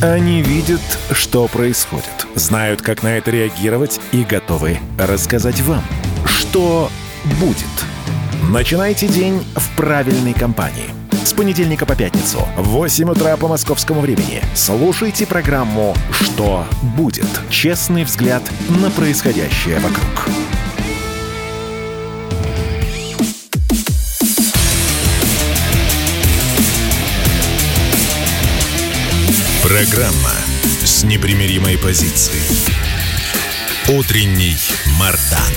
Они видят, что происходит, знают, как на это реагировать и готовы рассказать вам, что будет. Начинайте день в правильной компании. С понедельника по пятницу в 8 утра по московскому времени слушайте программу «Что будет?» Честный взгляд на происходящее вокруг. Программа с непримиримой позицией. Утренний Мардан.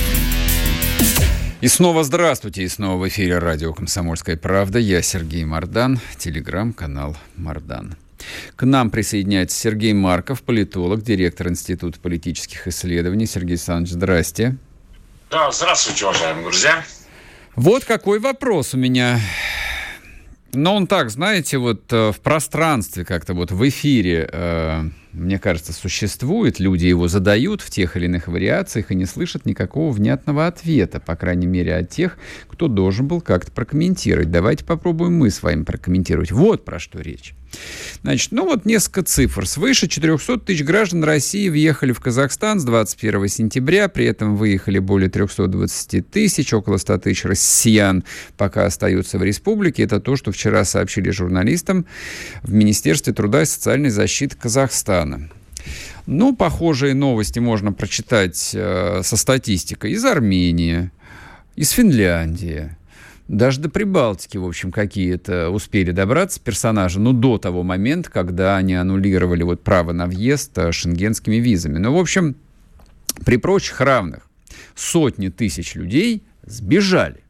И снова здравствуйте, и снова в эфире радио «Комсомольская правда». Я Сергей Мардан, телеграм-канал «Мардан». К нам присоединяется Сергей Марков, политолог, директор Института политических исследований. Сергей Александрович, здрасте. Да, здравствуйте, уважаемые друзья. Вот какой вопрос у меня но он так, знаете, вот э, в пространстве как-то вот в эфире, э, мне кажется, существует, люди его задают в тех или иных вариациях и не слышат никакого внятного ответа, по крайней мере, от тех, кто должен был как-то прокомментировать. Давайте попробуем мы с вами прокомментировать. Вот про что речь. Значит, ну вот несколько цифр. Свыше 400 тысяч граждан России въехали в Казахстан с 21 сентября, при этом выехали более 320 тысяч, около 100 тысяч россиян пока остаются в республике. Это то, что вчера сообщили журналистам в Министерстве труда и социальной защиты Казахстана. Ну, похожие новости можно прочитать э, со статистикой из Армении, из Финляндии, даже до Прибалтики, в общем, какие-то успели добраться персонажи, ну, до того момента, когда они аннулировали вот право на въезд э, шенгенскими визами. Ну, в общем, при прочих равных сотни тысяч людей сбежали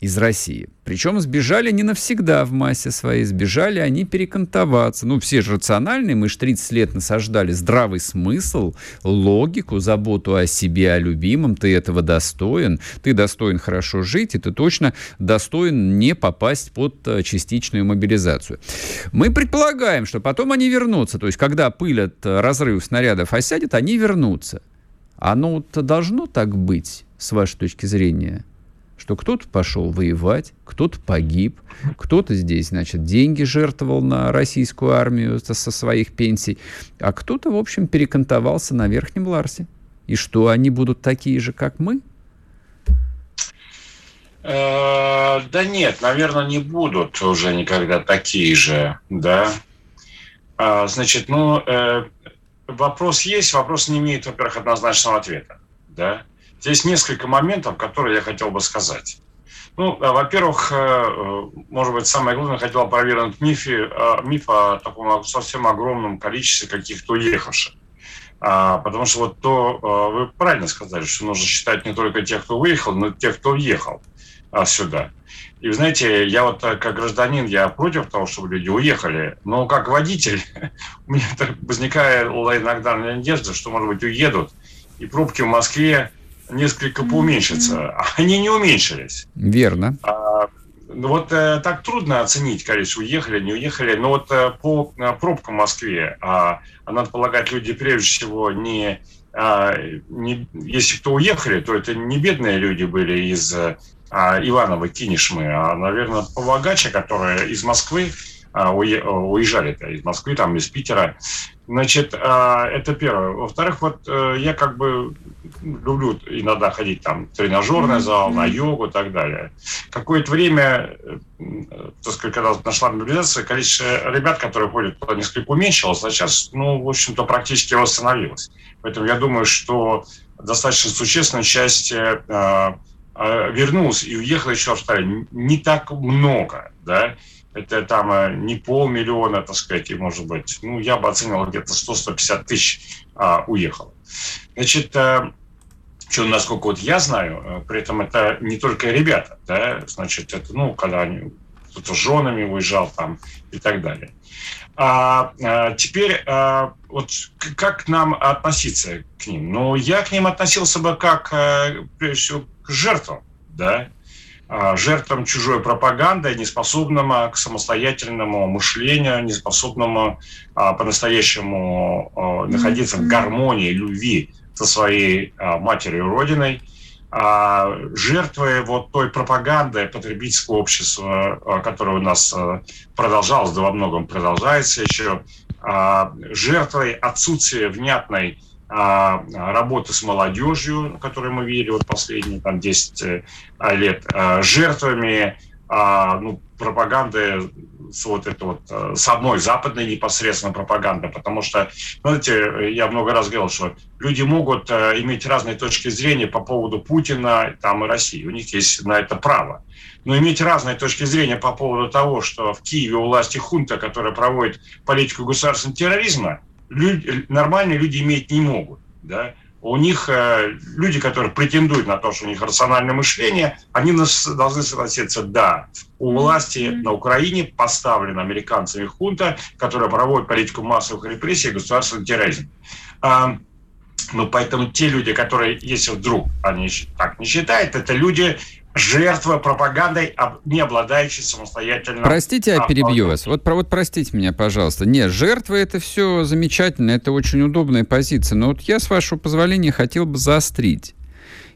из России. Причем сбежали не навсегда в массе своей, сбежали они перекантоваться. Ну, все же рациональные, мы же 30 лет насаждали здравый смысл, логику, заботу о себе, о любимом. Ты этого достоин, ты достоин хорошо жить, и ты точно достоин не попасть под э, частичную мобилизацию. Мы предполагаем, что потом они вернутся. То есть, когда пыль от э, разрывов снарядов осядет, они вернутся. Оно-то должно так быть, с вашей точки зрения? Что кто-то пошел воевать, кто-то погиб, кто-то здесь, значит, деньги жертвовал на российскую армию со своих пенсий, а кто-то, в общем, перекантовался на Верхнем Ларсе. И что, они будут такие же, как мы? Э, да нет, наверное, не будут уже никогда такие же, да. А, значит, ну, э, вопрос есть, вопрос не имеет, во-первых, однозначного ответа, да. Здесь несколько моментов, которые я хотел бы сказать. Ну, э, во-первых, э, э, может быть, самое главное, хотел опровергнуть миф, миф о таком совсем огромном количестве каких-то уехавших. А, потому что вот то, вы правильно сказали, что нужно считать не только тех, кто выехал, но и тех, кто въехал сюда. И вы знаете, я вот как гражданин, я против того, чтобы люди уехали, но как водитель у меня возникает иногда надежда, что, может быть, уедут, и пробки в Москве несколько поуменьшатся. А они не уменьшились. Верно. А, ну вот э, так трудно оценить, количество уехали, не уехали. Но вот э, по э, пробкам в Москве, а, а надо полагать, люди прежде всего не, а, не... Если кто уехали, то это не бедные люди были из а, Иванова, Кинешмы, а, наверное, побогаче, которые из Москвы уезжали-то из Москвы, там, из Питера. Значит, а, это первое. Во-вторых, вот э, я как бы люблю иногда ходить там в тренажерный зал, на йогу и так далее. Какое-то время, э, так сказать, когда нашла мобилизация, количество ребят, которые ходят несколько уменьшилось, а сейчас, ну, в общем-то, практически восстановилось. Поэтому я думаю, что достаточно существенная часть э, вернулась и уехала еще в Не так много, да, это там э, не полмиллиона, так сказать, и может быть, ну, я бы оценил где-то 100-150 тысяч а, уехало. Значит, а, что, насколько вот я знаю, э, при этом это не только ребята, да, значит, это, ну, когда они кто-то с женами уезжал там и так далее. А, а теперь а, вот как нам относиться к ним? Ну, я к ним относился бы как, прежде всего, к жертвам, да, жертвам чужой пропаганды, неспособным а, к самостоятельному мышлению, неспособным а, по-настоящему находиться в гармонии, любви со своей матерью Родиной, жертвы вот той пропаганды потребительского общества, которая у нас продолжалась, да во многом продолжается еще, жертвой отсутствия внятной работы с молодежью, на которой мы видели вот последние там, 10 э, лет, жертвами ну, пропаганды вот это вот э, с одной западной непосредственно пропаганды, потому что, знаете, я много раз говорил, что люди могут э, иметь разные точки зрения по поводу Путина там и России, у них есть на это право. Но иметь разные точки зрения по поводу того, что в Киеве у власти хунта, которая проводит политику государственного терроризма, люди, нормальные люди иметь не могут. Да? у них э, люди, которые претендуют на то, что у них рациональное мышление, они должны согласиться, да, у власти на Украине поставлена американцами хунта, которая проводит политику массовых репрессий и государственный терроризм. А, ну, поэтому те люди, которые, если вдруг они так не считают, это люди, жертва пропагандой, не обладающей самостоятельно... Простите, я перебью вас. Вот, вот простите меня, пожалуйста. Нет, жертва это все замечательно, это очень удобная позиция. Но вот я, с вашего позволения, хотел бы заострить.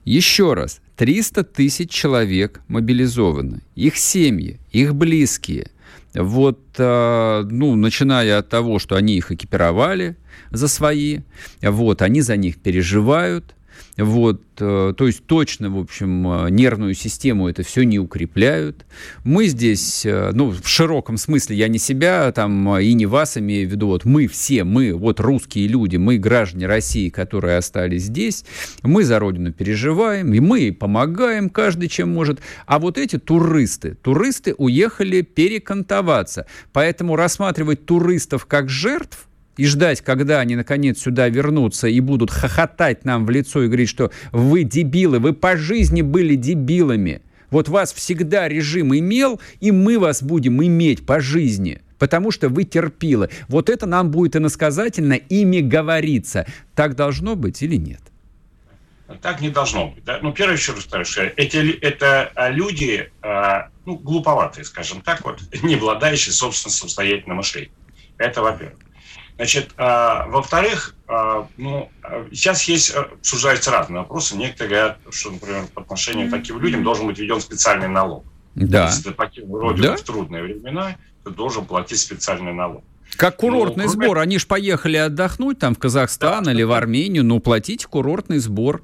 Еще раз, 300 тысяч человек мобилизованы. Их семьи, их близкие. Вот, э, ну, начиная от того, что они их экипировали за свои, вот, они за них переживают, вот, э, то есть точно, в общем, э, нервную систему это все не укрепляют. Мы здесь, э, ну, в широком смысле, я не себя там и не вас имею в виду, вот мы все, мы, вот русские люди, мы граждане России, которые остались здесь, мы за Родину переживаем, и мы помогаем каждый чем может. А вот эти туристы, туристы уехали перекантоваться. Поэтому рассматривать туристов как жертв и ждать, когда они наконец сюда вернутся и будут хохотать нам в лицо и говорить, что вы дебилы, вы по жизни были дебилами. Вот вас всегда режим имел, и мы вас будем иметь по жизни потому что вы терпилы. Вот это нам будет иносказательно ими говориться. Так должно быть или нет? Так не должно быть. Да? Ну, первое, еще раз повторю, что эти, это а, люди, а, ну, глуповатые, скажем так, вот, не обладающие собственным самостоятельным мышлением. Это во-первых. Значит, а, во-вторых, а, ну, сейчас есть, э, обсуждаются разные вопросы. Некоторые говорят, что, например, по отношению к таким людям должен быть введен специальный налог. Да. Если ты покинул родину да? в трудные времена, ты должен платить специальный налог. Как курортный ну, кроме... сбор. Они же поехали отдохнуть там в Казахстан да, или в Армению. Ну, платите курортный сбор.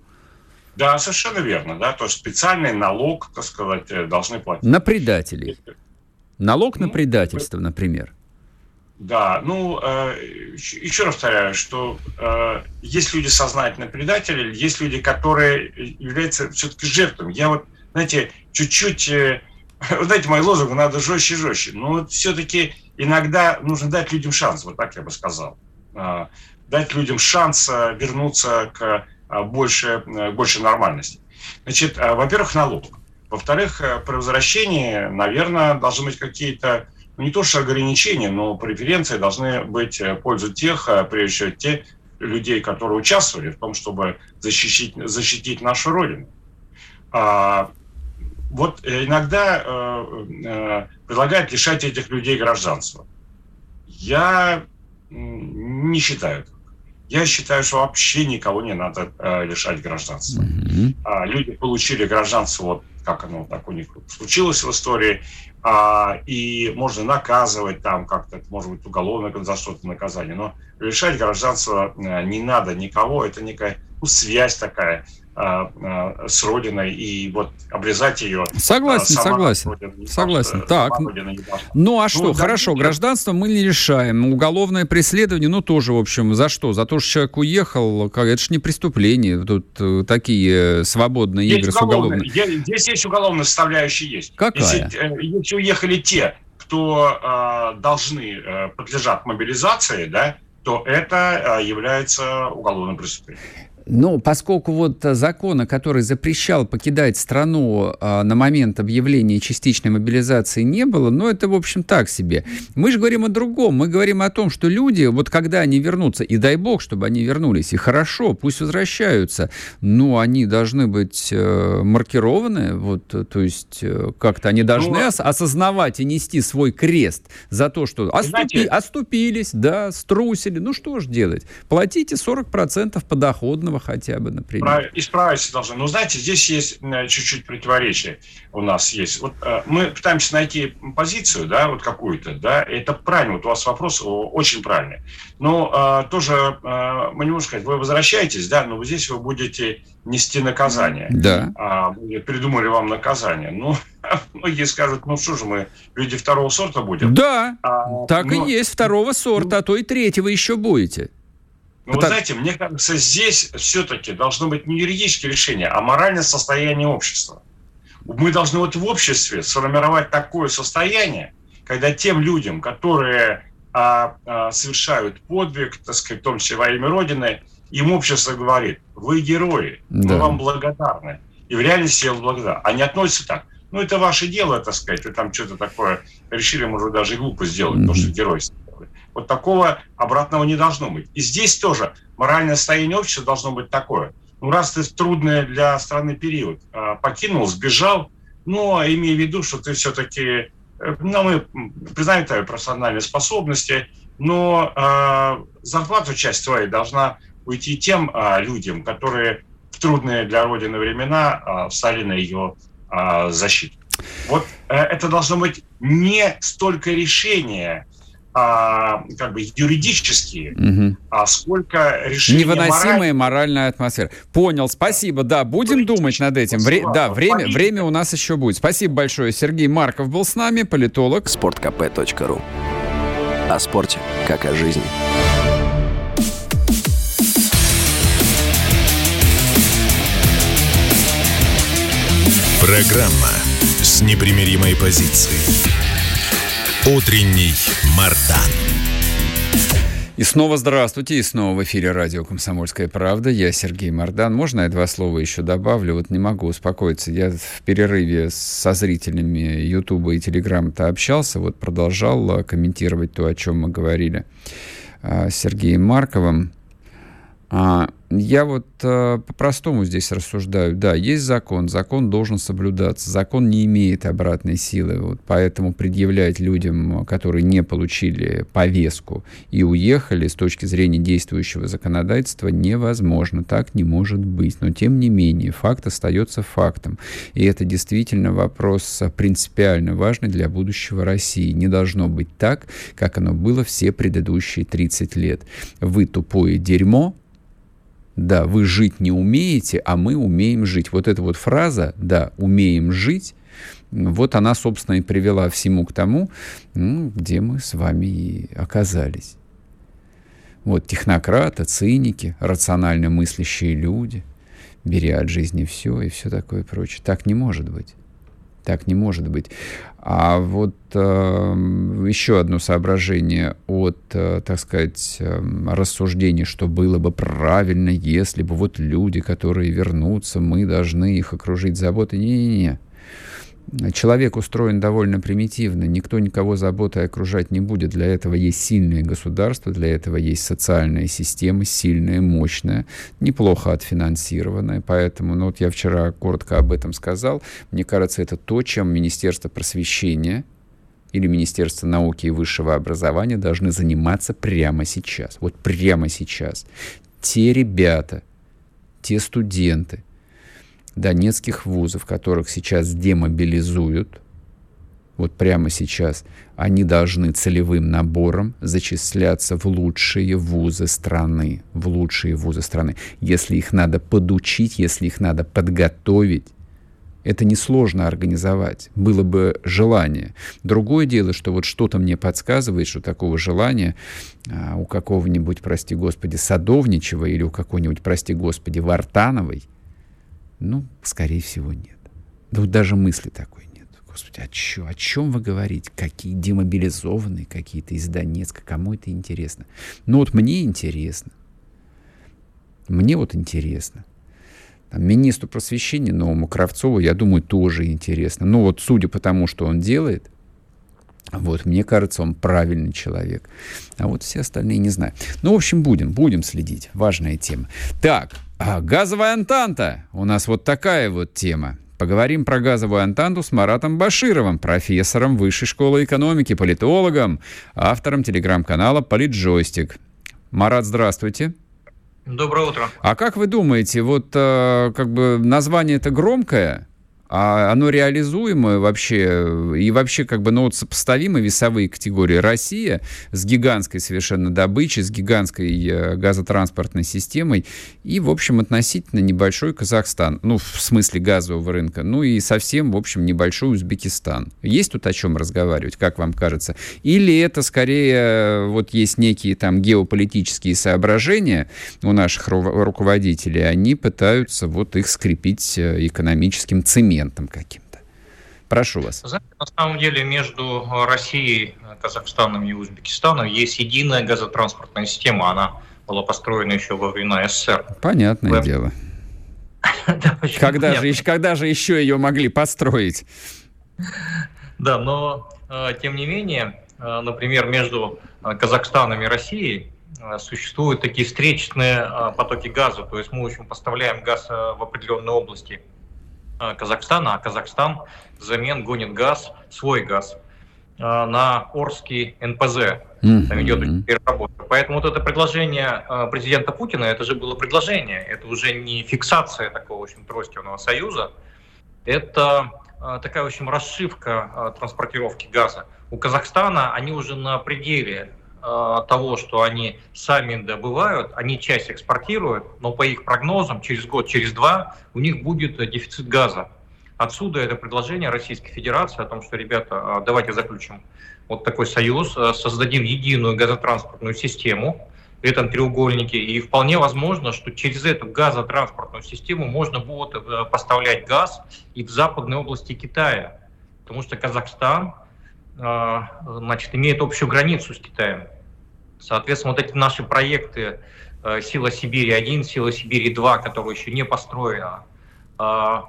Да, совершенно верно. Да? То есть специальный налог, так сказать, э, должны платить. На предателей. Налог ну, на предательство, например. Да, ну, э, еще раз повторяю, что э, есть люди сознательные предатели, есть люди, которые являются все-таки жертвами. Я вот, знаете, чуть-чуть, э, вот знаете, мой лозунг, надо жестче, жестче. Но вот все-таки иногда нужно дать людям шанс, вот так я бы сказал. Э, дать людям шанс э, вернуться к э, больше, э, больше нормальности. Значит, э, во-первых, налог. Во-вторых, э, при возвращении, наверное, должны быть какие-то ну, не то что ограничения, но преференции должны быть в пользу тех, э, прежде всего, тех людей, которые участвовали в том, чтобы защитить, защитить нашу Родину. А, вот иногда э, э, предлагают лишать этих людей гражданства. Я не считаю так. Я считаю, что вообще никого не надо э, лишать гражданства. Mm-hmm. А, люди получили гражданство, вот как оно так у них случилось в истории, а, и можно наказывать там как-то, может быть, уголовно за что-то наказание, но лишать гражданства э, не надо никого, это некая ну, связь такая с Родиной и вот обрезать ее. Согласен, согласен, Родина, согласен. так, ну а что, ну, хорошо, да, гражданство мы не решаем, уголовное преследование, ну тоже, в общем, за что? За то, что человек уехал, это же не преступление, тут э, такие свободные есть игры с уголовным. Здесь есть уголовная составляющая есть. Какая? Если, э, если уехали те, кто э, должны, э, подлежат мобилизации, да, то это э, является уголовным преступлением. Ну, поскольку вот закона, который запрещал покидать страну э, на момент объявления частичной мобилизации не было, ну, это, в общем, так себе. Мы же говорим о другом. Мы говорим о том, что люди, вот когда они вернутся, и дай бог, чтобы они вернулись, и хорошо, пусть возвращаются, но они должны быть э, маркированы, вот, то есть э, как-то они должны ну, ос- осознавать и нести свой крест за то, что оступи- знаете, оступились, да, струсили, ну, что же делать? Платите 40% подоходного Навального хотя бы, например. Исправиться должны. Но знаете, здесь есть чуть-чуть противоречие у нас есть. Вот э, мы пытаемся найти позицию, да, вот какую-то, да, это правильно, вот у вас вопрос очень правильный. Но э, тоже э, мы не можем сказать, вы возвращаетесь, да, но здесь вы будете нести наказание. Да. А, придумали вам наказание. Ну, многие скажут, ну что же мы, люди второго сорта будем? Да, а, так но, и есть, второго сорта, а то и третьего еще будете. Ну, вы знаете, мне кажется, здесь все-таки должно быть не юридическое решение, а моральное состояние общества. Мы должны вот в обществе сформировать такое состояние, когда тем людям, которые а, а, совершают подвиг, так сказать, в том числе во имя Родины, им общество говорит, вы герои, да. мы вам благодарны. И в реальности я благодарен. Они относятся так. Ну, это ваше дело, так сказать, вы там что-то такое решили, может, даже и глупо сделать, mm-hmm. потому что геройство. Вот такого обратного не должно быть. И здесь тоже моральное состояние общества должно быть такое. Ну, раз ты в трудный для страны период э, покинул, сбежал, но имея в виду, что ты все-таки, э, ну, мы признаем твои профессиональные способности, но э, зарплату часть твоей должна уйти тем э, людям, которые в трудные для Родины времена э, встали на ее э, защиту. Вот э, это должно быть не столько решение а, как бы юридические, угу. а сколько решений Невыносимая мораль... моральная атмосфера. Понял, спасибо. Да, будем думать над этим. Вре... Да, время, время у нас еще будет. Спасибо большое. Сергей Марков был с нами, политолог. Спорткп.ру О спорте, как о жизни. Программа с непримиримой позицией. Утренний Мардан. И снова здравствуйте, и снова в эфире радио «Комсомольская правда». Я Сергей Мордан. Можно я два слова еще добавлю? Вот не могу успокоиться. Я в перерыве со зрителями Ютуба и Телеграма-то общался, вот продолжал а, комментировать то, о чем мы говорили а, с Сергеем Марковым. А, я вот э, по-простому здесь рассуждаю. Да, есть закон, закон должен соблюдаться, закон не имеет обратной силы, вот, поэтому предъявлять людям, которые не получили повестку и уехали с точки зрения действующего законодательства невозможно, так не может быть. Но тем не менее, факт остается фактом. И это действительно вопрос принципиально важный для будущего России. Не должно быть так, как оно было все предыдущие 30 лет. Вы тупое дерьмо, да, вы жить не умеете, а мы умеем жить. Вот эта вот фраза, да, умеем жить, вот она, собственно, и привела всему к тому, ну, где мы с вами и оказались. Вот технократы, циники, рационально мыслящие люди, беря от жизни все и все такое прочее. Так не может быть. Так не может быть. А вот э, еще одно соображение от, э, так сказать, э, рассуждений, что было бы правильно, если бы вот люди, которые вернутся, мы должны их окружить заботой. Не-не-не. Человек устроен довольно примитивно, никто никого заботой окружать не будет. Для этого есть сильное государство, для этого есть социальная система, сильная, мощная, неплохо отфинансированная. Поэтому, ну вот я вчера коротко об этом сказал, мне кажется, это то, чем Министерство просвещения или Министерство науки и высшего образования должны заниматься прямо сейчас. Вот прямо сейчас. Те ребята, те студенты, донецких вузов, которых сейчас демобилизуют, вот прямо сейчас, они должны целевым набором зачисляться в лучшие вузы страны, в лучшие вузы страны. Если их надо подучить, если их надо подготовить, это несложно организовать, было бы желание. Другое дело, что вот что-то мне подсказывает, что такого желания а, у какого-нибудь, прости господи, Садовничего или у какой-нибудь, прости господи, Вартановой ну, скорее всего, нет. Да вот даже мысли такой нет. Господи, о, чё, о чем вы говорите? Какие демобилизованные какие-то из Донецка? Кому это интересно? Ну вот мне интересно. Мне вот интересно. Там, министру просвещения новому Кравцову, я думаю, тоже интересно. Ну вот судя по тому, что он делает, вот, мне кажется, он правильный человек. А вот все остальные не знаю. Ну, в общем, будем, будем следить. Важная тема. Так, а, газовая антанта. У нас вот такая вот тема. Поговорим про газовую антанту с Маратом Башировым, профессором Высшей школы экономики, политологом, автором телеграм-канала «Политджойстик». Марат, здравствуйте. Доброе утро. А как вы думаете, вот э, как бы название это громкое, а оно реализуемое вообще, и вообще как бы, ну вот сопоставимы весовые категории. Россия с гигантской совершенно добычей, с гигантской э, газотранспортной системой и, в общем, относительно небольшой Казахстан, ну, в смысле газового рынка, ну и совсем, в общем, небольшой Узбекистан. Есть тут о чем разговаривать, как вам кажется? Или это скорее э, вот есть некие там геополитические соображения у наших руководителей, они пытаются вот их скрепить э, экономическим цементом, конкурентом каким-то. Прошу вас. Знаете, на самом деле между Россией, Казахстаном и Узбекистаном есть единая газотранспортная система. Она была построена еще во времена СССР. Понятное Вы... дело. когда, же, когда же еще ее могли построить? Да, но э, тем не менее, э, например, между э, Казахстаном и Россией существуют такие встречные потоки газа. То есть мы, в общем, поставляем газ в определенной области Казахстана, а Казахстан взамен гонит газ, свой газ, э, на Орский НПЗ. Там идет переработка. Поэтому вот это предложение э, президента Путина, это же было предложение, это уже не фиксация такого, в общем, тройственного союза, это такая, в общем, расшивка транспортировки газа. У Казахстана они уже на пределе Э, того, что они сами добывают, они часть экспортируют, но по их прогнозам через год, через два у них будет дефицит газа. Отсюда это предложение Российской Федерации о том, что, ребята, э, давайте заключим вот такой союз, э, создадим единую газотранспортную систему в этом треугольнике, и вполне возможно, что через эту газотранспортную систему можно будет поставлять газ и в западной области Китая, потому что Казахстан значит, имеет общую границу с Китаем. Соответственно, вот эти наши проекты э, «Сила Сибири-1», «Сила Сибири-2», которые еще не построены, э,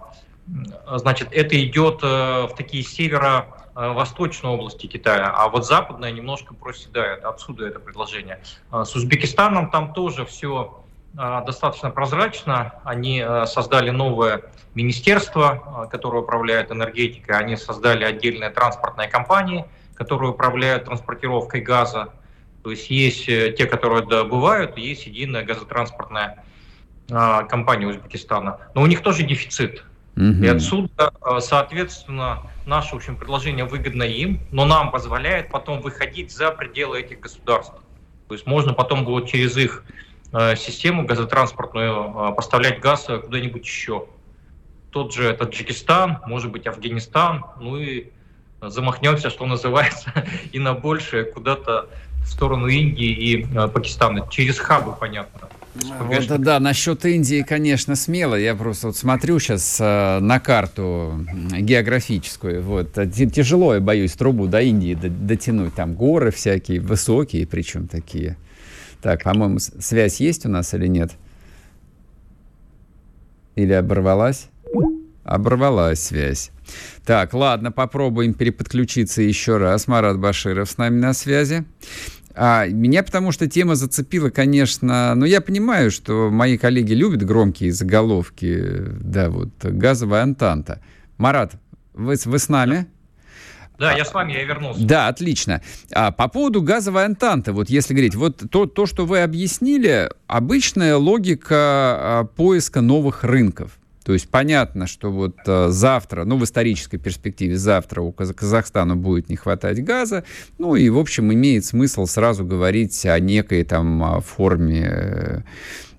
значит, это идет э, в такие северо-восточные области Китая, а вот западная немножко проседает, отсюда это предложение. С Узбекистаном там тоже все достаточно прозрачно. Они создали новое министерство, которое управляет энергетикой, они создали отдельные транспортные компании, которые управляют транспортировкой газа. То есть есть э, те, которые добывают, есть единая газотранспортная а, компания Узбекистана. Но у них тоже дефицит. Угу. И отсюда, а, соответственно, наше в общем, предложение выгодно им, но нам позволяет потом выходить за пределы этих государств. То есть можно потом будет через их а, систему газотранспортную поставлять газ куда-нибудь еще. Тот же Таджикистан, может быть, Афганистан, ну и замахнемся, что называется, и на большее куда-то в сторону Индии и э, Пакистана. Через хабы, понятно. Вот, да, насчет Индии, конечно, смело. Я просто вот смотрю сейчас э, на карту географическую. Вот, тяжело, я боюсь, трубу до Индии дотянуть. Там горы всякие, высокие, причем такие. Так, по-моему, связь есть у нас или нет? Или оборвалась? Оборвалась связь. Так, ладно, попробуем переподключиться еще раз. Марат Баширов с нами на связи. А, меня потому что тема зацепила, конечно, но ну, я понимаю, что мои коллеги любят громкие заголовки, да, вот, газовая антанта. Марат, вы, вы с нами? Да, я с вами, я вернулся. Да, отлично. А, по поводу газовой антанты, вот если говорить, вот то, то что вы объяснили, обычная логика а, поиска новых рынков. То есть понятно, что вот э, завтра, ну в исторической перспективе завтра у Казахстана будет не хватать газа, ну и в общем имеет смысл сразу говорить о некой там форме э,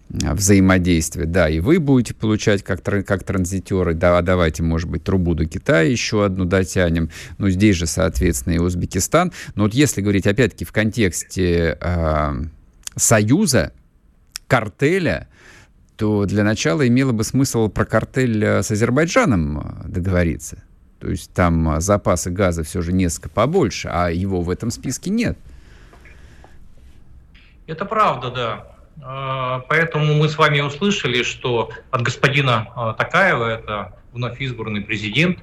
взаимодействия. Да, и вы будете получать как, как транзитеры, да, а давайте, может быть, трубу до Китая еще одну дотянем. Ну, здесь же, соответственно, и Узбекистан. Но вот если говорить, опять-таки, в контексте э, союза, картеля, то для начала имело бы смысл про картель э, с Азербайджаном э, договориться. То есть там э, запасы газа все же несколько побольше, а его в этом списке нет. Это правда, да. А, поэтому мы с вами услышали, что от господина Такаева, это вновь избранный президент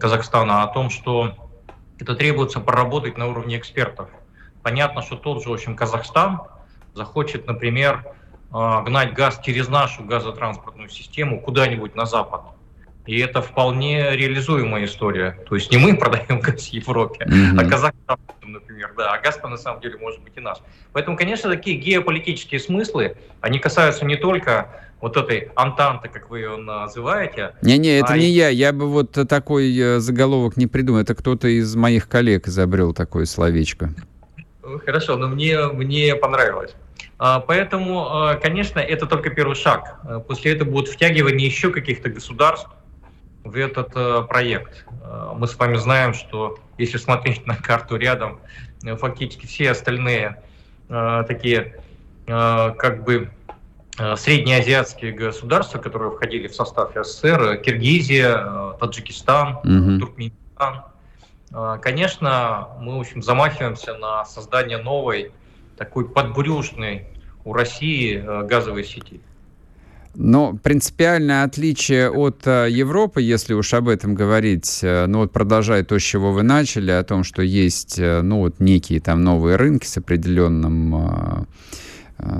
Казахстана, о том, что это требуется проработать на уровне экспертов. Понятно, что тот же, в общем, Казахстан захочет, например, а, гнать газ через нашу газотранспортную систему куда-нибудь на запад. И это вполне реализуемая история. То есть не мы продаем газ Европе, mm-hmm. а Казахстан, например, да, а газ на самом деле может быть и наш. Поэтому, конечно, такие геополитические смыслы, они касаются не только вот этой антанты, как вы ее называете. Не-не, это а не и... я. Я бы вот такой э, заголовок не придумал. Это кто-то из моих коллег изобрел такое словечко. Хорошо, но мне, мне понравилось. А, поэтому, а, конечно, это только первый шаг. А, после этого будет втягивание еще каких-то государств в этот проект. Мы с вами знаем, что если смотреть на карту рядом, фактически все остальные такие как бы среднеазиатские государства, которые входили в состав СССР, Киргизия, Таджикистан, угу. Туркменистан, конечно, мы, в общем, замахиваемся на создание новой такой подбрюшной у России э, газовой сети. Но принципиальное отличие от э, Европы, если уж об этом говорить, э, ну вот продолжая то, с чего вы начали, о том, что есть, ну вот некие там новые рынки с определенным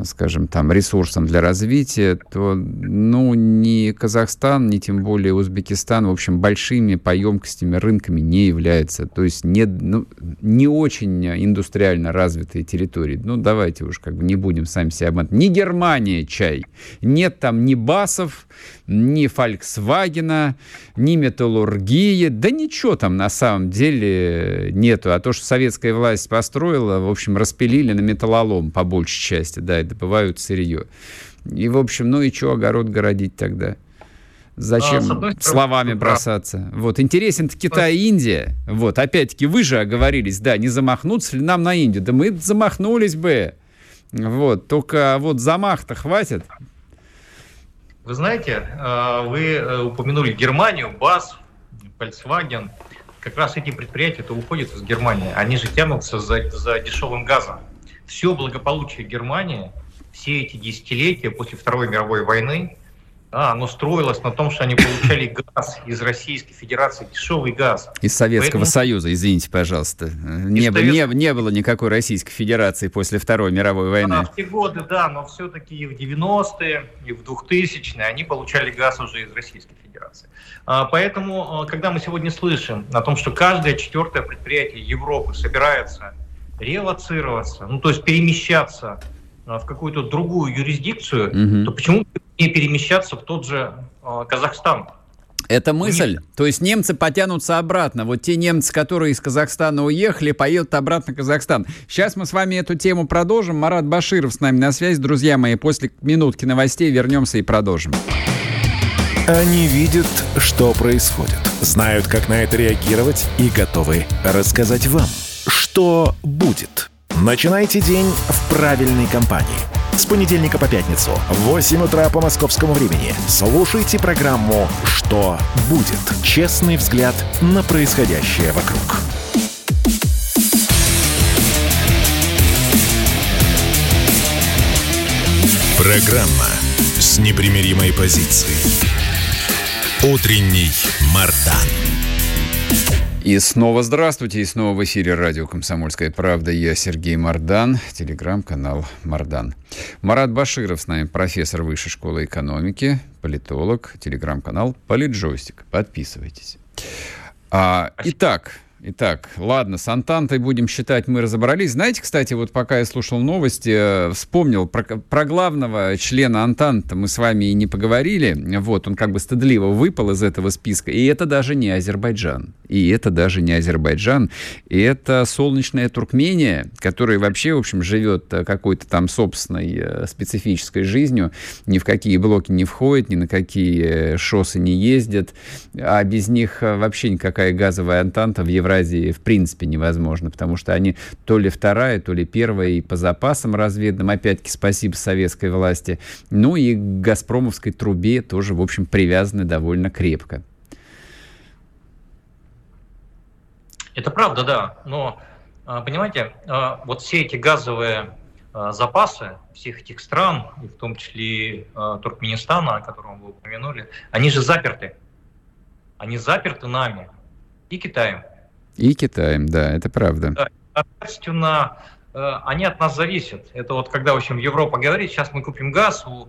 скажем, там, ресурсом для развития, то, ну, ни Казахстан, ни тем более Узбекистан, в общем, большими по емкостями рынками не является. То есть не, ну, не очень индустриально развитые территории. Ну, давайте уж как бы не будем сами себя обманывать. Не Германия чай. Нет там ни басов, ни Volkswagen, ни металлургии. Да ничего там на самом деле нету. А то, что советская власть построила, в общем, распилили на металлолом по большей части, да, и добывают сырье. И, в общем, ну и что огород городить тогда? Зачем а, словами бросаться? Вот, интересен Китай и Индия. Вот, опять-таки, вы же оговорились, да, не замахнуться ли нам на Индию? Да мы замахнулись бы. Вот, только вот замах-то хватит. Вы знаете, э, вы э, упомянули Германию, БАС, Volkswagen. Как раз эти предприятия-то уходят из Германии. Они же тянутся за, за дешевым газом. Все благополучие Германии, все эти десятилетия после Второй мировой войны а, оно строилось на том, что они получали газ из Российской Федерации, дешевый газ. Из Советского Поэтому... Союза, извините, пожалуйста. Не, Совет... не, не было никакой Российской Федерации после Второй мировой войны. А, в те годы, да, но все-таки и в 90-е, и в 2000-е они получали газ уже из Российской Федерации. А, поэтому, а, когда мы сегодня слышим о том, что каждое четвертое предприятие Европы собирается релацироваться, ну то есть перемещаться а, в какую-то другую юрисдикцию, угу. то почему не перемещаться в тот же э, Казахстан? Это мысль. Нет. То есть немцы потянутся обратно. Вот те немцы, которые из Казахстана уехали, поедут обратно в Казахстан. Сейчас мы с вами эту тему продолжим. Марат Баширов с нами на связи. Друзья мои, после минутки новостей вернемся и продолжим. Они видят, что происходит, знают, как на это реагировать и готовы рассказать вам, что будет. Начинайте день в правильной компании. С понедельника по пятницу в 8 утра по московскому времени слушайте программу «Что будет?» Честный взгляд на происходящее вокруг. Программа с непримиримой позицией. Утренний Мардан. И снова здравствуйте, и снова в эфире радио «Комсомольская правда». Я Сергей Мардан, телеграм-канал «Мардан». Марат Баширов с нами, профессор Высшей школы экономики, политолог, телеграм-канал «Политджойстик». Подписывайтесь. А, итак, Итак, ладно, с Антантой будем считать, мы разобрались. Знаете, кстати, вот пока я слушал новости, э, вспомнил про, про главного члена Антанта мы с вами и не поговорили. Вот, он как бы стыдливо выпал из этого списка. И это даже не Азербайджан. И это даже не Азербайджан. И это солнечная Туркмения, которая вообще, в общем, живет э, какой-то там собственной э, специфической жизнью. Ни в какие блоки не входит, ни на какие шоссы не ездит. А без них вообще никакая газовая Антанта в Европе Евразии в принципе невозможно, потому что они то ли вторая, то ли первая и по запасам разведным, опять-таки спасибо советской власти, ну и к «Газпромовской трубе» тоже, в общем, привязаны довольно крепко. Это правда, да, но, а, понимаете, а, вот все эти газовые а, запасы всех этих стран, и в том числе Туркменистана, о котором вы упомянули, они же заперты. Они заперты нами и Китаем. И Китаем, да, это правда. Да, соответственно, э, они от нас зависят. Это вот когда, в общем, Европа говорит, сейчас мы купим газ у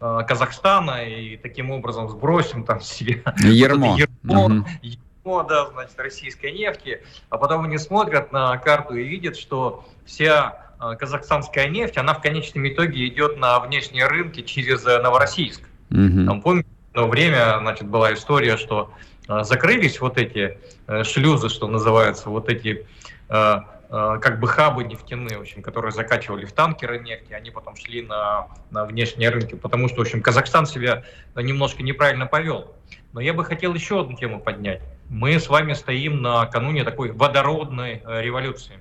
Казахстана и таким образом сбросим там себе ермо. Вот ермо, угу. ермо, да, значит, российской нефти, а потом они смотрят на карту и видят, что вся казахстанская нефть, она в конечном итоге идет на внешние рынки через Новороссийск. Угу. Там, помните, в время, значит, была история, что закрылись вот эти шлюзы, что называется, вот эти Э, как бы хабы нефтяные, в общем, которые закачивали в танкеры нефти, они потом шли на, на внешние рынки, потому что, в общем, Казахстан себя немножко неправильно повел. Но я бы хотел еще одну тему поднять. Мы с вами стоим на кануне такой водородной э, революции.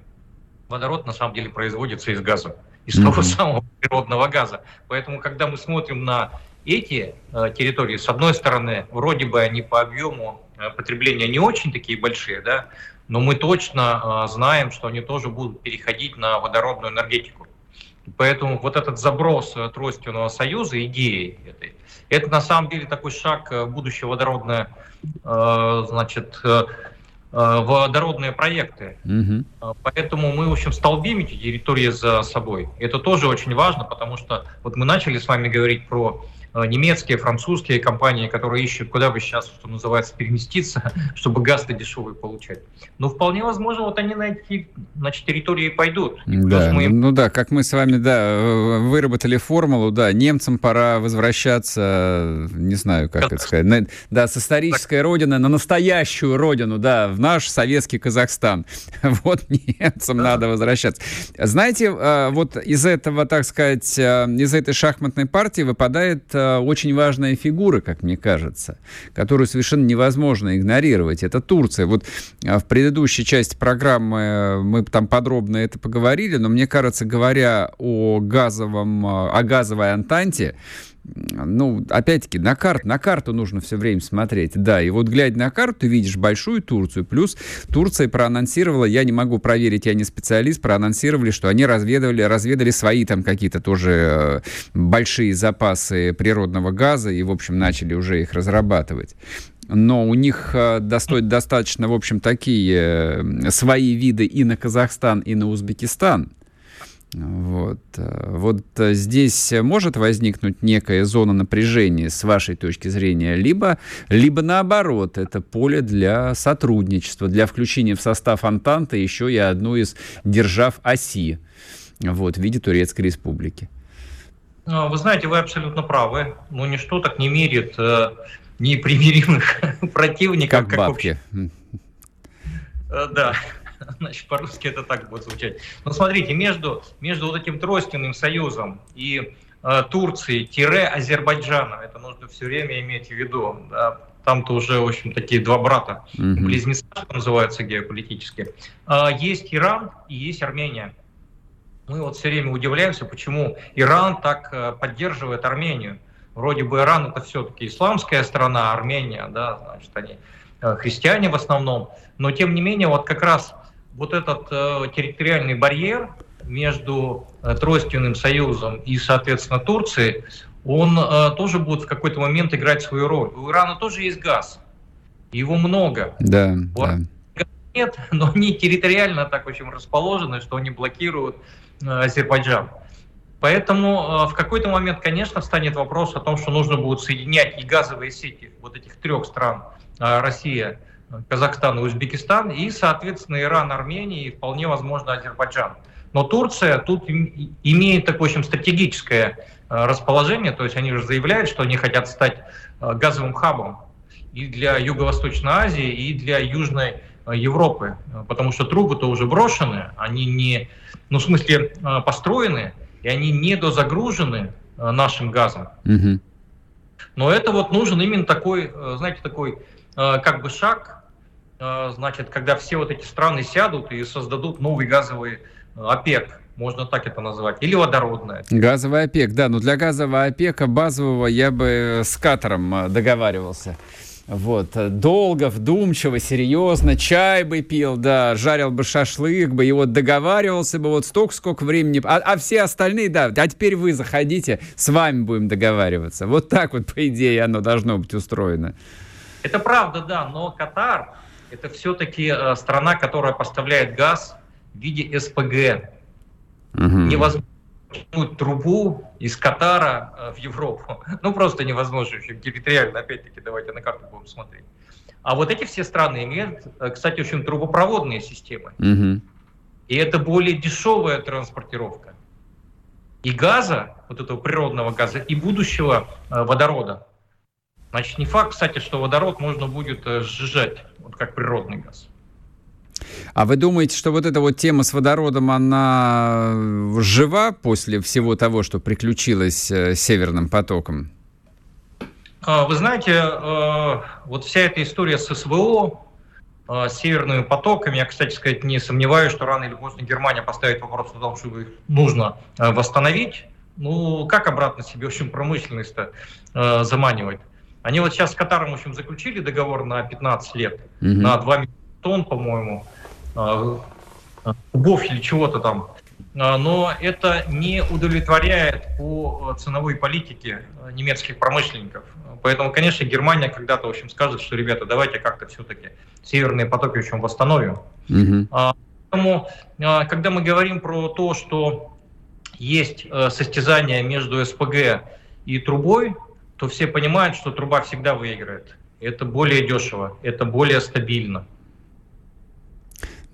Водород на самом деле производится из газа, из mm-hmm. того самого природного газа. Поэтому, когда мы смотрим на эти э, территории, с одной стороны, вроде бы они по объему э, потребления не очень такие большие, да, но мы точно э, знаем, что они тоже будут переходить на водородную энергетику. Поэтому вот этот заброс Тройственного союза, идеи этой, это на самом деле такой шаг в будущее водородное, значит, водородные проекты. Угу. Поэтому мы, в общем, столбим эти территории за собой. Это тоже очень важно, потому что вот мы начали с вами говорить про немецкие, французские компании, которые ищут, куда бы сейчас, что называется, переместиться, чтобы газ-то дешевый получать. Но вполне возможно, вот они на эти значит, территории пойдут. Да, мы... ну да, как мы с вами, да, э, выработали формулу, да, немцам пора возвращаться, не знаю, как да. это сказать, на, да, с исторической так. родины на настоящую родину, да, в наш советский Казахстан. Вот немцам да. надо возвращаться. Знаете, э, вот из этого, так сказать, из этой шахматной партии выпадает очень важная фигура, как мне кажется, которую совершенно невозможно игнорировать. Это Турция. Вот а, в предыдущей части программы э, мы там подробно это поговорили, но мне кажется, говоря о газовом, а, о газовой Антанте, ну, опять-таки, на, карт, на карту нужно все время смотреть. Да, и вот глядя на карту, видишь большую Турцию. Плюс Турция проанонсировала, я не могу проверить, я не специалист, проанонсировали, что они разведывали, разведали свои там какие-то тоже э, большие запасы природного газа и, в общем, начали уже их разрабатывать но у них э, достаточно, в общем, такие э, свои виды и на Казахстан, и на Узбекистан. Вот. Э, вот э, здесь может возникнуть некая зона напряжения с вашей точки зрения, либо, либо наоборот, это поле для сотрудничества, для включения в состав Антанта еще и одну из держав оси вот, в виде Турецкой Республики. А, вы знаете, вы абсолютно правы. Но ничто так не мерит э, непримиримых противников. Как, как бабки. Э, да. Значит, по-русски это так будет звучать. Но смотрите, между, между вот этим тройственным союзом и э, Турцией-Азербайджаном, это нужно все время иметь в виду, да, там-то уже, в общем, такие два брата, mm-hmm. близнецы, что называется геополитически. Э, есть Иран и есть Армения. Мы вот все время удивляемся, почему Иран так э, поддерживает Армению. Вроде бы Иран это все-таки исламская страна, Армения, да, значит, они э, христиане в основном. Но тем не менее, вот как раз вот этот э, территориальный барьер между э, Тройственным союзом и, соответственно, Турцией, он э, тоже будет в какой-то момент играть свою роль. У Ирана тоже есть газ, его много. Да, вот. да. Нет, но они территориально так очень расположены, что они блокируют э, Азербайджан. Поэтому э, в какой-то момент, конечно, встанет вопрос о том, что нужно будет соединять и газовые сети вот этих трех стран, э, Россия, Казахстан и Узбекистан, и, соответственно, Иран, Армения и вполне возможно Азербайджан. Но Турция тут имеет такое, в общем, стратегическое э, расположение, то есть они же заявляют, что они хотят стать э, газовым хабом и для Юго-Восточной Азии, и для Южной э, Европы, потому что трубы-то уже брошены, они не, ну, в смысле, построены, и они не дозагружены нашим газом. Угу. Но это вот нужен именно такой, знаете, такой как бы шаг, значит, когда все вот эти страны сядут и создадут новый газовый э, ОПЕК, можно так это назвать, или водородная. Газовый ОПЕК, да, но для газового ОПЕКа базового я бы с Катаром э, договаривался. Вот, долго, вдумчиво, серьезно, чай бы пил, да, жарил бы шашлык бы, и вот договаривался бы вот столько, сколько времени, а, а все остальные, да, а теперь вы заходите, с вами будем договариваться. Вот так вот, по идее, оно должно быть устроено. Это правда, да, но Катар, это все-таки э, страна, которая поставляет газ в виде СПГ. Угу. Невозможно трубу из Катара э, в Европу. Ну, просто невозможно. Территориально, опять-таки, давайте на карту будем смотреть. А вот эти все страны имеют, э, кстати, очень трубопроводные системы. Угу. И это более дешевая транспортировка. И газа, вот этого природного газа, и будущего водорода. Значит, не факт, кстати, что водород можно будет сжижать, вот как природный газ. А вы думаете, что вот эта вот тема с водородом, она жива после всего того, что приключилось э, с Северным потоком? А, вы знаете, э, вот вся эта история с СВО, э, с северными потоками, я, кстати сказать, не сомневаюсь, что рано или поздно Германия поставит вопрос о том, что их нужно восстановить. Ну, как обратно себе, в общем, промышленность-то заманивать? Они вот сейчас с Катаром, в общем, заключили договор на 15 лет, угу. на 2 миллиона тонн, по-моему, а, кубов или чего-то там. А, но это не удовлетворяет по ценовой политике немецких промышленников. Поэтому, конечно, Германия когда-то, в общем, скажет, что, ребята, давайте как-то все-таки северные потоки, в общем, восстановим. Угу. Поэтому, когда мы говорим про то, что есть э, состязание между СПГ и трубой, то все понимают, что труба всегда выиграет. Это более дешево, это более стабильно.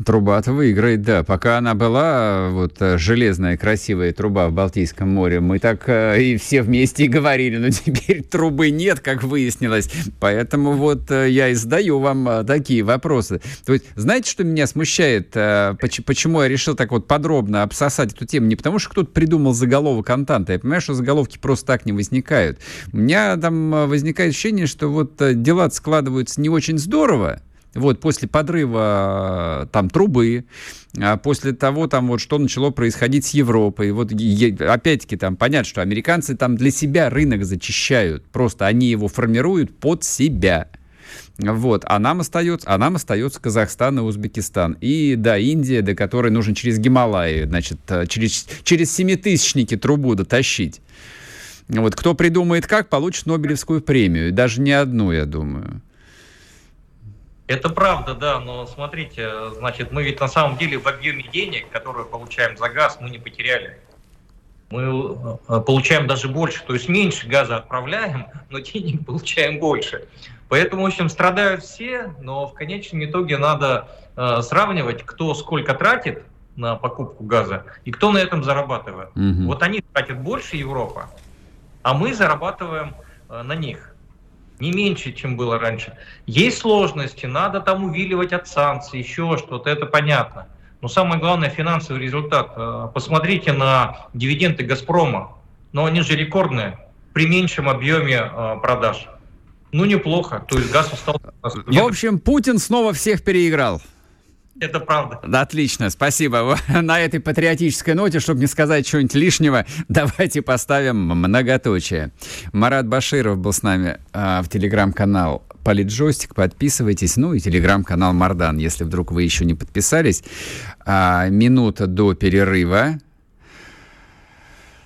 Труба-то выиграет, да. Пока она была, вот э, железная красивая труба в Балтийском море, мы так э, и все вместе и говорили, но теперь трубы нет, как выяснилось. Поэтому вот э, я и задаю вам э, такие вопросы. То есть, знаете, что меня смущает? Э, поч- почему я решил так вот подробно обсосать эту тему? Не потому, что кто-то придумал заголовок контанта. Я понимаю, что заголовки просто так не возникают. У меня там э, возникает ощущение, что вот э, дела складываются не очень здорово, вот, после подрыва там трубы, а после того, там вот что начало происходить с Европой, вот опять-таки там понятно, что американцы там для себя рынок зачищают, просто они его формируют под себя. Вот, а нам остается, а нам остается Казахстан и Узбекистан. И, да, Индия, до которой нужно через Гималаи, значит, э, через, через семитысячники трубу дотащить. Вот, кто придумает как, получит Нобелевскую премию. Даже не одну, я думаю. Это правда, да, но смотрите, значит, мы ведь на самом деле в объеме денег, которые получаем за газ, мы не потеряли. Мы э, получаем даже больше, то есть меньше газа отправляем, но денег получаем больше. Поэтому, в общем, страдают все, но в конечном итоге надо э, сравнивать, кто сколько тратит на покупку газа и кто на этом зарабатывает. Угу. Вот они тратят больше Европа, а мы зарабатываем э, на них не меньше, чем было раньше. Есть сложности, надо там увиливать от санкций, еще что-то, это понятно. Но самое главное финансовый результат. Э, посмотрите на дивиденды Газпрома. Но они же рекордные при меньшем объеме э, продаж. Ну, неплохо. То есть газ устал. В общем, Путин снова всех переиграл. Это правда. Отлично, спасибо. На этой патриотической ноте, чтобы не сказать чего-нибудь лишнего, давайте поставим многоточие. Марат Баширов был с нами а, в телеграм-канал Политджойстик, подписывайтесь, ну и телеграм-канал Мардан, если вдруг вы еще не подписались. А, минута до перерыва.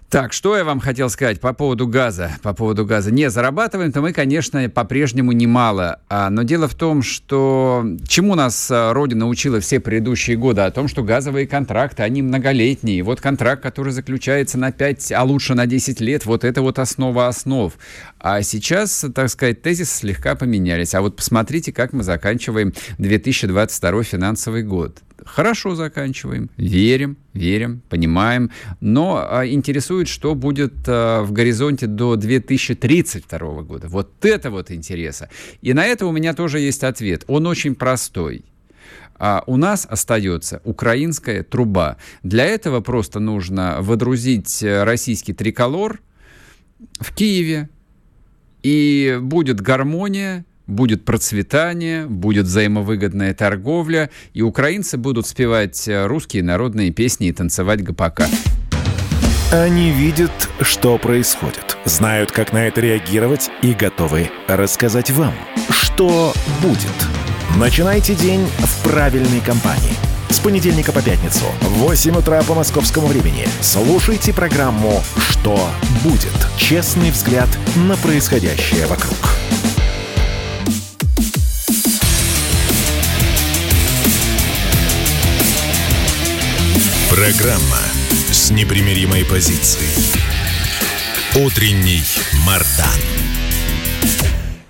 Так, что я вам хотел сказать по поводу газа? По поводу газа. Не, зарабатываем-то мы, конечно, по-прежнему немало. А, но дело в том, что чему нас а, Родина учила все предыдущие годы? О том, что газовые контракты, они многолетние. Вот контракт, который заключается на 5, а лучше на 10 лет, вот это вот основа основ. А сейчас, так сказать, тезисы слегка поменялись. А вот посмотрите, как мы заканчиваем 2022 финансовый год хорошо заканчиваем, верим, верим, понимаем, но а, интересует, что будет а, в горизонте до 2032 года. Вот это вот интереса. И на это у меня тоже есть ответ. Он очень простой. А у нас остается украинская труба. Для этого просто нужно водрузить э, российский триколор в Киеве, и будет гармония, будет процветание, будет взаимовыгодная торговля, и украинцы будут спевать э, русские народные песни и танцевать гопака. Они видят, что происходит, знают, как на это реагировать и готовы рассказать вам, что будет. Начинайте день в правильной компании. С понедельника по пятницу в 8 утра по московскому времени слушайте программу «Что будет?» Честный взгляд на происходящее вокруг. Программа с непримиримой позицией. Утренний Мардан.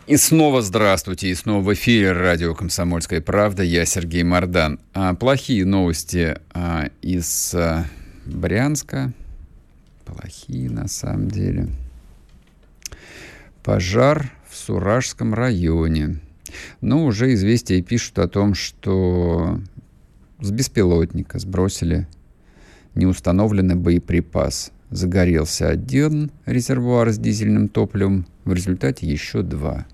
И снова здравствуйте, и снова в эфире радио «Комсомольская правда». Я Сергей Мордан. А, плохие новости а, из а, Брянска. Плохие на самом деле. Пожар в Суражском районе. Но уже известия пишут о том, что с беспилотника сбросили неустановленный боеприпас. Загорелся один резервуар с дизельным топливом, в результате еще два.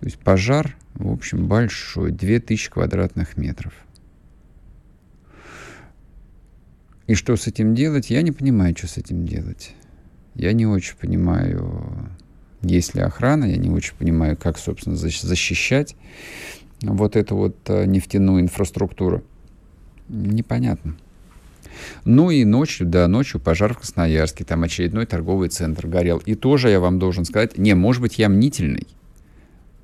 То есть пожар, в общем, большой, 2000 квадратных метров. И что с этим делать, я не понимаю, что с этим делать. Я не очень понимаю, есть ли охрана, я не очень понимаю, как, собственно, защищать вот эту вот э, нефтяную инфраструктуру. Непонятно. Ну и ночью, да, ночью пожар в Красноярске, там очередной торговый центр горел. И тоже я вам должен сказать, не, может быть, я мнительный.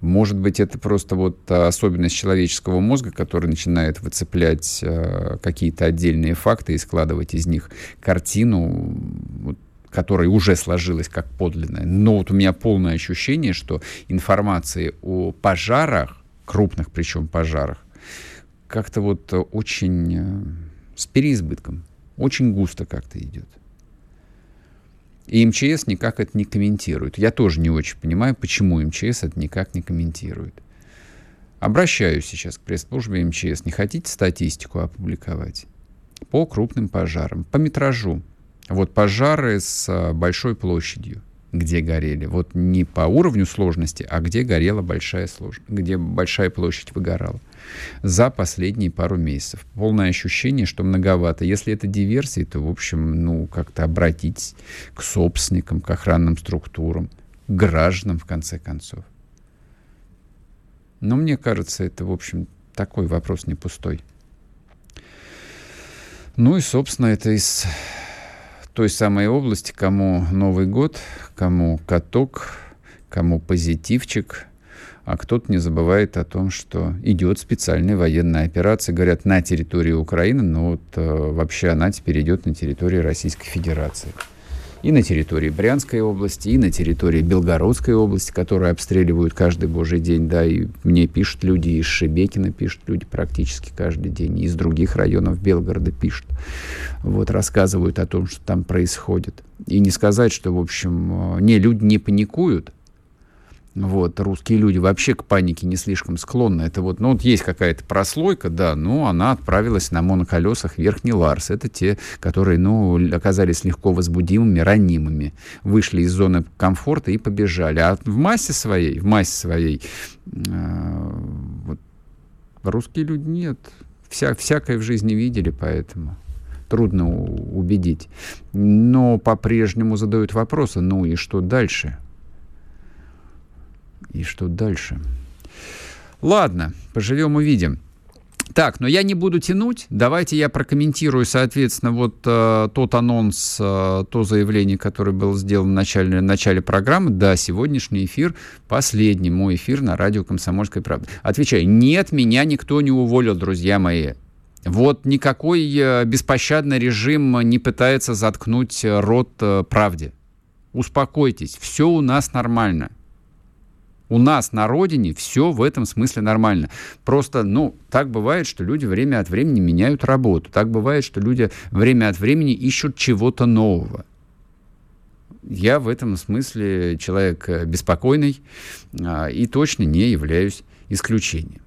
Может быть, это просто вот особенность человеческого мозга, который начинает выцеплять э, какие-то отдельные факты и складывать из них картину, вот, которая уже сложилась как подлинная. Но вот у меня полное ощущение, что информации о пожарах, крупных причем пожарах, как-то вот очень э, с переизбытком, очень густо как-то идет. И МЧС никак это не комментирует. Я тоже не очень понимаю, почему МЧС это никак не комментирует. Обращаюсь сейчас к пресс-службе МЧС. Не хотите статистику опубликовать? По крупным пожарам, по метражу. Вот пожары с а, большой площадью, где горели. Вот не по уровню сложности, а где горела большая сложность, где большая площадь выгорала за последние пару месяцев. Полное ощущение, что многовато. Если это диверсии, то, в общем, ну, как-то обратитесь к собственникам, к охранным структурам, к гражданам, в конце концов. Но мне кажется, это, в общем, такой вопрос не пустой. Ну и, собственно, это из той самой области, кому Новый год, кому каток, кому позитивчик – а кто-то не забывает о том, что идет специальная военная операция, говорят, на территории Украины, но вот э, вообще она теперь идет на территории Российской Федерации. И на территории Брянской области, и на территории Белгородской области, которые обстреливают каждый божий день, да, и мне пишут люди, из Шебекина пишут люди практически каждый день, и из других районов Белгорода пишут, вот, рассказывают о том, что там происходит. И не сказать, что, в общем, э, не, люди не паникуют, вот, русские люди вообще к панике не слишком склонны. Это вот, ну, вот есть какая-то прослойка, да, но она отправилась на моноколесах Верхний Ларс. Это те, которые, ну, оказались легко возбудимыми, ранимыми, вышли из зоны комфорта и побежали. А в массе своей, в массе своей, э, вот, русские люди нет. Вся, всякое в жизни видели, поэтому трудно убедить. Но по-прежнему задают вопросы, ну и что дальше? И что дальше? Ладно, поживем увидим. Так, но я не буду тянуть. Давайте я прокомментирую, соответственно, вот э, тот анонс, э, то заявление, которое было сделано в начале, в начале программы. Да, сегодняшний эфир, последний мой эфир на радио «Комсомольская правда». Отвечаю, нет, меня никто не уволил, друзья мои. Вот никакой э, беспощадный режим не пытается заткнуть рот э, правде. Успокойтесь, все у нас нормально. У нас на родине все в этом смысле нормально. Просто, ну, так бывает, что люди время от времени меняют работу. Так бывает, что люди время от времени ищут чего-то нового. Я в этом смысле человек э, беспокойный а, и точно не являюсь исключением.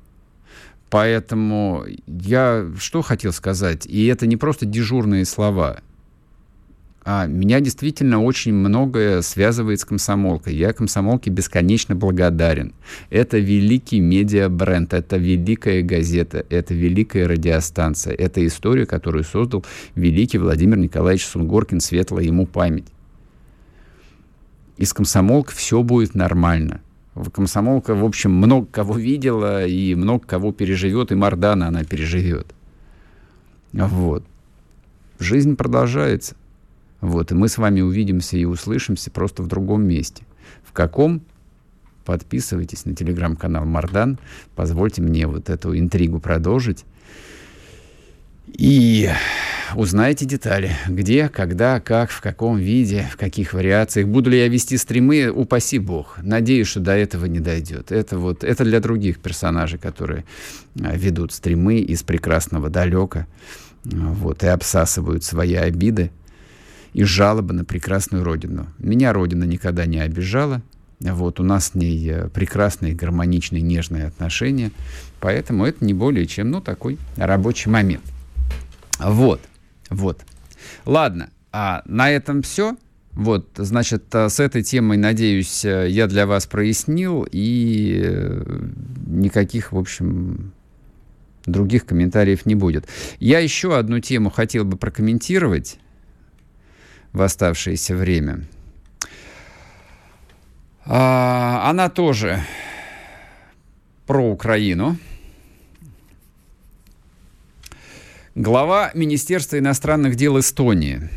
Поэтому я что хотел сказать, и это не просто дежурные слова – а, меня действительно очень многое связывает с комсомолкой. Я комсомолке бесконечно благодарен. Это великий медиа-бренд, это великая газета, это великая радиостанция. Это история, которую создал великий Владимир Николаевич Сунгоркин, светлая ему память. Из комсомолка все будет нормально. Комсомолка, в общем, много кого видела и много кого переживет, и Мардана она переживет. Вот. Жизнь продолжается. Вот, и мы с вами увидимся и услышимся просто в другом месте. В каком? Подписывайтесь на телеграм-канал Мардан. Позвольте мне вот эту интригу продолжить. И узнаете детали. Где, когда, как, в каком виде, в каких вариациях. Буду ли я вести стримы, упаси бог. Надеюсь, что до этого не дойдет. Это вот, это для других персонажей, которые а, ведут стримы из прекрасного далека. Вот, и обсасывают свои обиды и жалобы на прекрасную родину. Меня родина никогда не обижала. Вот, у нас с ней э, прекрасные, гармоничные, нежные отношения. Поэтому это не более чем, ну, такой рабочий момент. Вот, вот. Ладно, а на этом все. Вот, значит, э, с этой темой, надеюсь, э, я для вас прояснил, и никаких, в общем, других комментариев не будет. Я еще одну тему хотел бы прокомментировать в оставшееся время. А, она тоже про Украину. Глава Министерства иностранных дел Эстонии.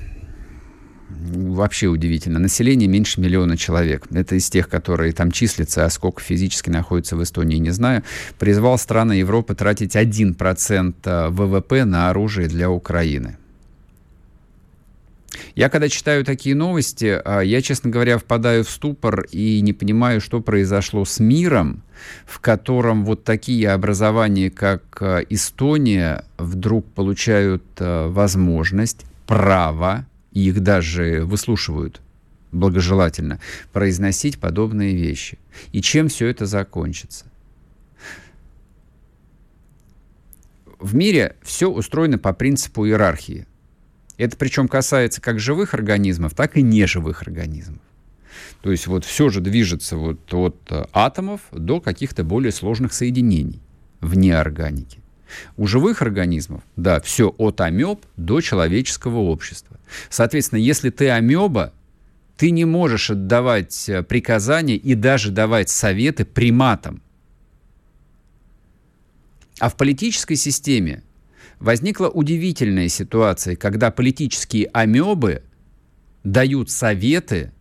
Вообще удивительно. Население меньше миллиона человек. Это из тех, которые там числятся, а сколько физически находится в Эстонии, не знаю. Призвал страны Европы тратить 1% ВВП на оружие для Украины. Я когда читаю такие новости, а, я, честно говоря, впадаю в ступор и не понимаю, что произошло с миром, в котором вот такие образования, как а, Эстония, вдруг получают а, возможность, право, их даже выслушивают благожелательно, произносить подобные вещи. И чем все это закончится? В мире все устроено по принципу иерархии – это причем касается как живых организмов, так и неживых организмов. То есть вот все же движется вот от э, атомов до каких-то более сложных соединений вне органики. У живых организмов, да, все от амеб до человеческого общества. Соответственно, если ты амеба, ты не можешь отдавать э, приказания и даже давать советы приматам. А в политической системе возникла удивительная ситуация, когда политические амебы дают советы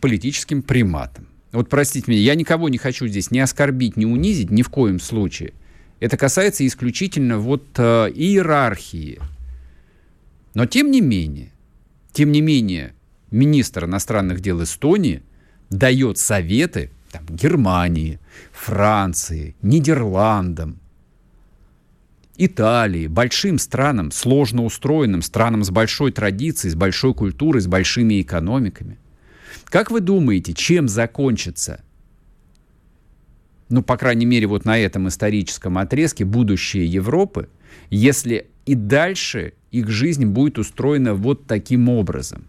политическим приматам. Вот простите меня, я никого не хочу здесь ни оскорбить, ни унизить, ни в коем случае. Это касается исключительно вот э, иерархии. Но тем не менее, тем не менее, министр иностранных дел Эстонии дает советы там, Германии, Франции, Нидерландам, Италии, большим странам, сложно устроенным, странам с большой традицией, с большой культурой, с большими экономиками. Как вы думаете, чем закончится, ну, по крайней мере, вот на этом историческом отрезке будущее Европы, если и дальше их жизнь будет устроена вот таким образом?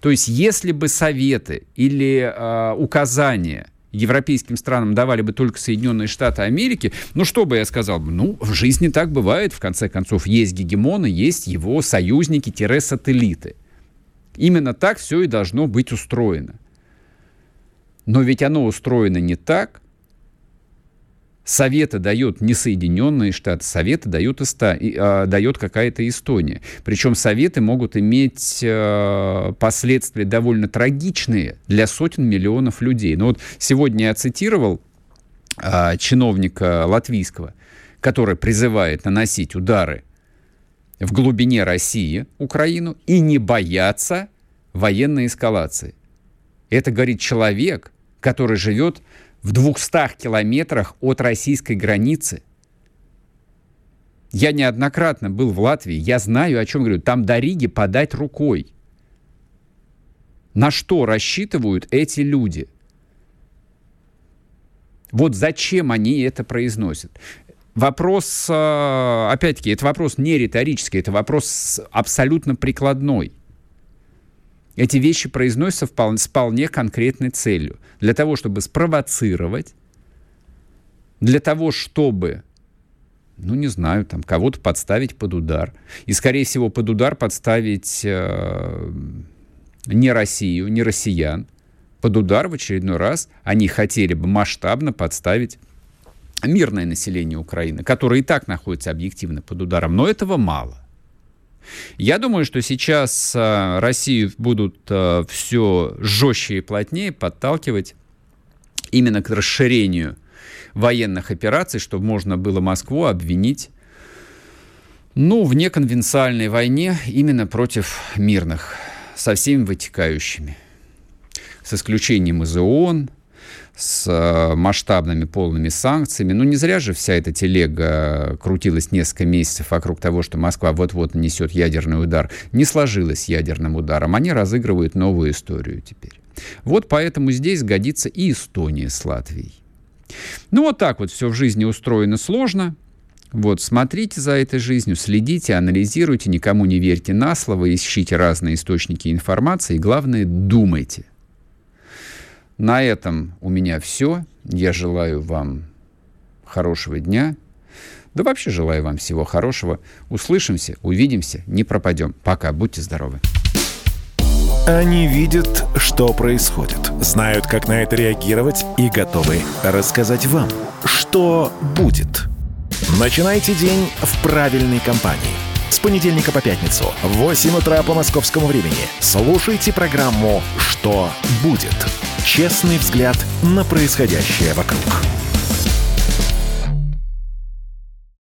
То есть, если бы советы или э, указания – европейским странам давали бы только Соединенные Штаты Америки, ну что бы я сказал? Ну, в жизни так бывает, в конце концов, есть гегемоны, есть его союзники-сателлиты. Именно так все и должно быть устроено. Но ведь оно устроено не так, Советы дает не Соединенные Штаты, Советы дает, Эста, а, дает какая-то Эстония. Причем Советы могут иметь а, последствия довольно трагичные для сотен миллионов людей. Но вот сегодня я цитировал а, чиновника латвийского, который призывает наносить удары в глубине России, Украину, и не бояться военной эскалации. Это говорит человек, который живет в 200 километрах от российской границы. Я неоднократно был в Латвии, я знаю, о чем говорю. Там до Риги подать рукой. На что рассчитывают эти люди? Вот зачем они это произносят? Вопрос, э, опять-таки, это вопрос не риторический, это вопрос абсолютно прикладной. Эти вещи произносятся вполне, с вполне конкретной целью. Для того, чтобы спровоцировать, для того, чтобы, ну не знаю, там кого-то подставить под удар. И, скорее всего, под удар подставить э, не Россию, не россиян. Под удар в очередной раз они хотели бы масштабно подставить мирное население Украины, которое и так находится объективно под ударом. Но этого мало. Я думаю, что сейчас э, Россию будут э, все жестче и плотнее подталкивать именно к расширению военных операций, чтобы можно было Москву обвинить Ну, в неконвенциальной войне именно против мирных, со всеми вытекающими. С исключением из ООН, с э, масштабными полными санкциями. Ну, не зря же вся эта телега крутилась несколько месяцев вокруг того, что Москва вот-вот нанесет ядерный удар. Не сложилось ядерным ударом. Они разыгрывают новую историю теперь. Вот поэтому здесь годится и Эстония с Латвией. Ну, вот так вот все в жизни устроено сложно. Вот, смотрите за этой жизнью, следите, анализируйте, никому не верьте на слово, ищите разные источники информации и, главное, думайте. На этом у меня все. Я желаю вам хорошего дня. Да вообще желаю вам всего хорошего. Услышимся, увидимся, не пропадем. Пока, будьте здоровы. Они видят, что происходит, знают, как на это реагировать и готовы рассказать вам, что будет. Начинайте день в правильной компании. С понедельника по пятницу в 8 утра по московскому времени слушайте программу «Что будет?» Честный взгляд на происходящее вокруг.